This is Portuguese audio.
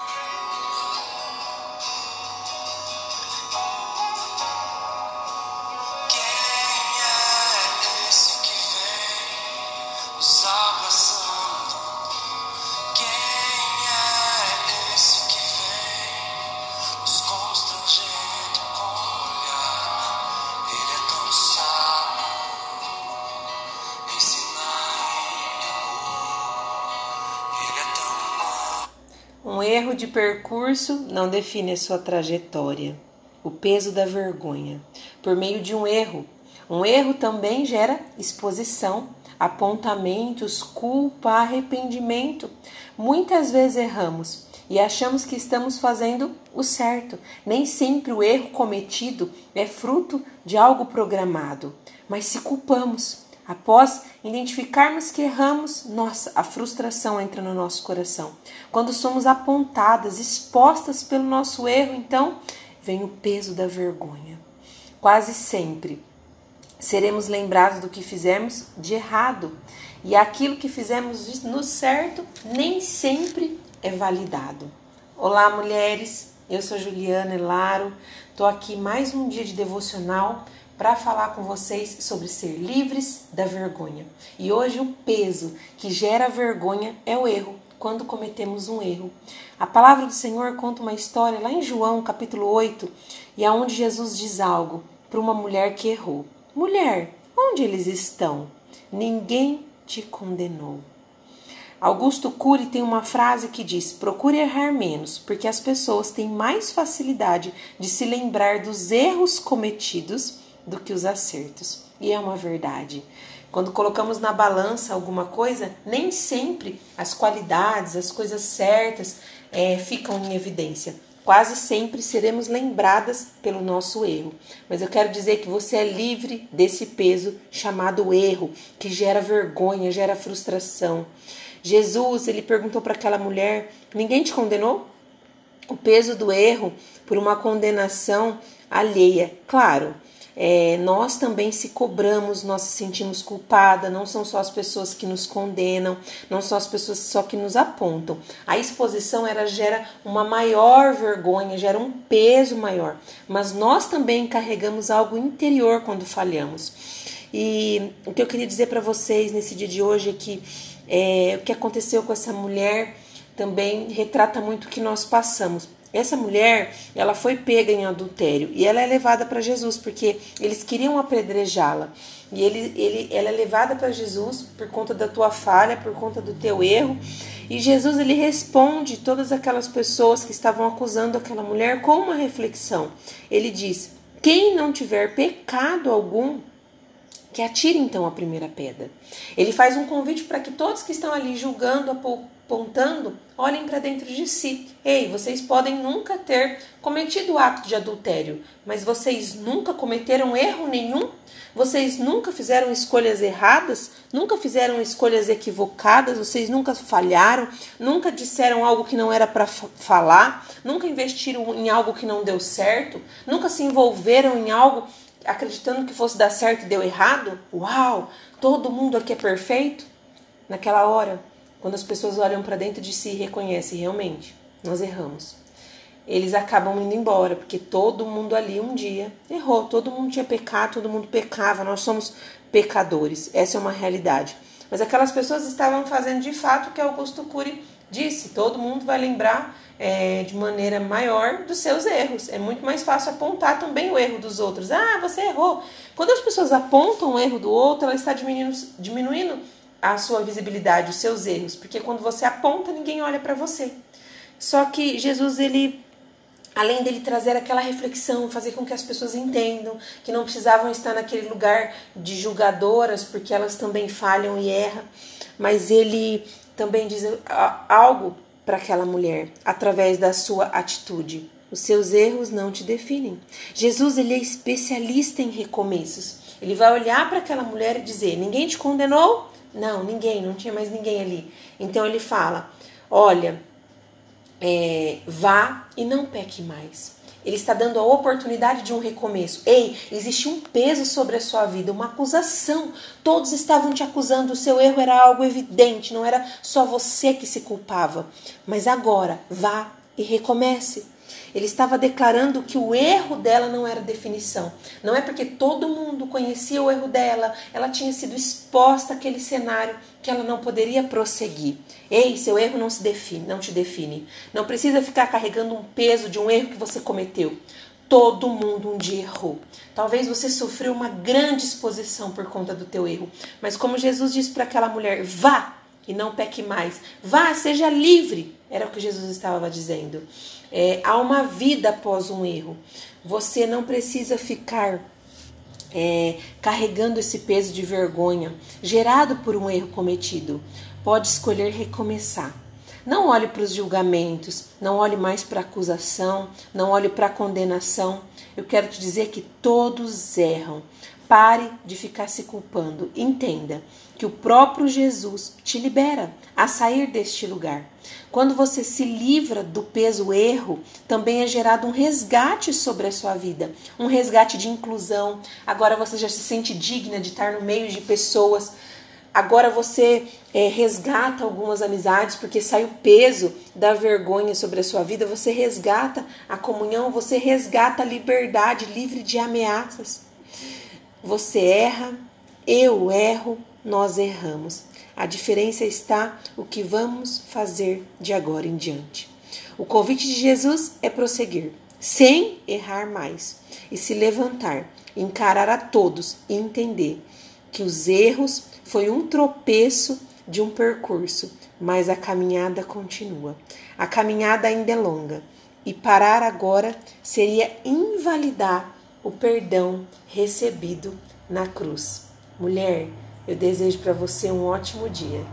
Yeah. Um erro de percurso não define a sua trajetória. O peso da vergonha. Por meio de um erro. Um erro também gera exposição, apontamentos, culpa, arrependimento. Muitas vezes erramos e achamos que estamos fazendo o certo. Nem sempre o erro cometido é fruto de algo programado, mas se culpamos Após identificarmos que erramos, nossa, a frustração entra no nosso coração. Quando somos apontadas, expostas pelo nosso erro, então vem o peso da vergonha. Quase sempre seremos lembrados do que fizemos de errado, e aquilo que fizemos no certo nem sempre é validado. Olá, mulheres. Eu sou Juliana Elaro. Tô aqui mais um dia de devocional para falar com vocês sobre ser livres da vergonha. E hoje o peso que gera vergonha é o erro, quando cometemos um erro. A palavra do Senhor conta uma história lá em João, capítulo 8, e aonde Jesus diz algo para uma mulher que errou. Mulher, onde eles estão? Ninguém te condenou. Augusto Cury tem uma frase que diz: procure errar menos, porque as pessoas têm mais facilidade de se lembrar dos erros cometidos do que os acertos. E é uma verdade. Quando colocamos na balança alguma coisa, nem sempre as qualidades, as coisas certas é, ficam em evidência. Quase sempre seremos lembradas pelo nosso erro. Mas eu quero dizer que você é livre desse peso chamado erro, que gera vergonha, gera frustração. Jesus, ele perguntou para aquela mulher: ninguém te condenou? O peso do erro por uma condenação alheia. Claro, é, nós também se cobramos, nós se sentimos culpada, não são só as pessoas que nos condenam, não são as pessoas só que nos apontam. A exposição ela gera uma maior vergonha, gera um peso maior, mas nós também carregamos algo interior quando falhamos. E o que eu queria dizer para vocês nesse dia de hoje é que é, o que aconteceu com essa mulher também retrata muito o que nós passamos. Essa mulher, ela foi pega em adultério e ela é levada para Jesus porque eles queriam apedrejá-la. E ele, ele, ela é levada para Jesus por conta da tua falha, por conta do teu erro. E Jesus ele responde todas aquelas pessoas que estavam acusando aquela mulher com uma reflexão. Ele diz: Quem não tiver pecado algum, que atire então a primeira pedra. Ele faz um convite para que todos que estão ali julgando, apontando, olhem para dentro de si. Ei, vocês podem nunca ter cometido o ato de adultério, mas vocês nunca cometeram erro nenhum? Vocês nunca fizeram escolhas erradas? Nunca fizeram escolhas equivocadas? Vocês nunca falharam? Nunca disseram algo que não era para falar? Nunca investiram em algo que não deu certo? Nunca se envolveram em algo acreditando que fosse dar certo e deu errado? Uau, todo mundo aqui é perfeito? Naquela hora, quando as pessoas olham para dentro de si e reconhecem realmente, nós erramos. Eles acabam indo embora, porque todo mundo ali um dia errou, todo mundo tinha pecado, todo mundo pecava, nós somos pecadores, essa é uma realidade. Mas aquelas pessoas estavam fazendo de fato o que Augusto Cury disse: todo mundo vai lembrar é, de maneira maior dos seus erros. É muito mais fácil apontar também o erro dos outros. Ah, você errou. Quando as pessoas apontam o erro do outro, ela está diminuindo, diminuindo a sua visibilidade, os seus erros, porque quando você aponta, ninguém olha para você. Só que Jesus, ele além dele trazer aquela reflexão, fazer com que as pessoas entendam que não precisavam estar naquele lugar de julgadoras, porque elas também falham e erram, mas ele também diz algo para aquela mulher através da sua atitude. Os seus erros não te definem. Jesus ele é especialista em recomeços. Ele vai olhar para aquela mulher e dizer: Ninguém te condenou? Não, ninguém, não tinha mais ninguém ali. Então ele fala: Olha, é, vá e não peque mais. Ele está dando a oportunidade de um recomeço. Ei, existe um peso sobre a sua vida, uma acusação. Todos estavam te acusando, o seu erro era algo evidente, não era só você que se culpava. Mas agora, vá e recomece. Ele estava declarando que o erro dela não era definição. Não é porque todo mundo conhecia o erro dela, ela tinha sido exposta àquele cenário que ela não poderia prosseguir. Ei, seu erro não se define, não te define. Não precisa ficar carregando um peso de um erro que você cometeu. Todo mundo um dia errou. Talvez você sofreu uma grande exposição por conta do teu erro, mas como Jesus disse para aquela mulher, vá e não peque mais. Vá, seja livre. Era o que Jesus estava dizendo. É, há uma vida após um erro. Você não precisa ficar é, carregando esse peso de vergonha gerado por um erro cometido. Pode escolher recomeçar. Não olhe para os julgamentos, não olhe mais para a acusação, não olhe para a condenação. Eu quero te dizer que todos erram. Pare de ficar se culpando. Entenda que o próprio Jesus te libera a sair deste lugar. Quando você se livra do peso erro, também é gerado um resgate sobre a sua vida, um resgate de inclusão. Agora você já se sente digna de estar no meio de pessoas. Agora você é, resgata algumas amizades porque sai o peso da vergonha sobre a sua vida. Você resgata a comunhão, você resgata a liberdade livre de ameaças. Você erra, eu erro, nós erramos. A diferença está o que vamos fazer de agora em diante. O convite de Jesus é prosseguir, sem errar mais, e se levantar, encarar a todos e entender que os erros foi um tropeço de um percurso, mas a caminhada continua. A caminhada ainda é longa, e parar agora seria invalidar o perdão recebido na cruz. Mulher, eu desejo para você um ótimo dia.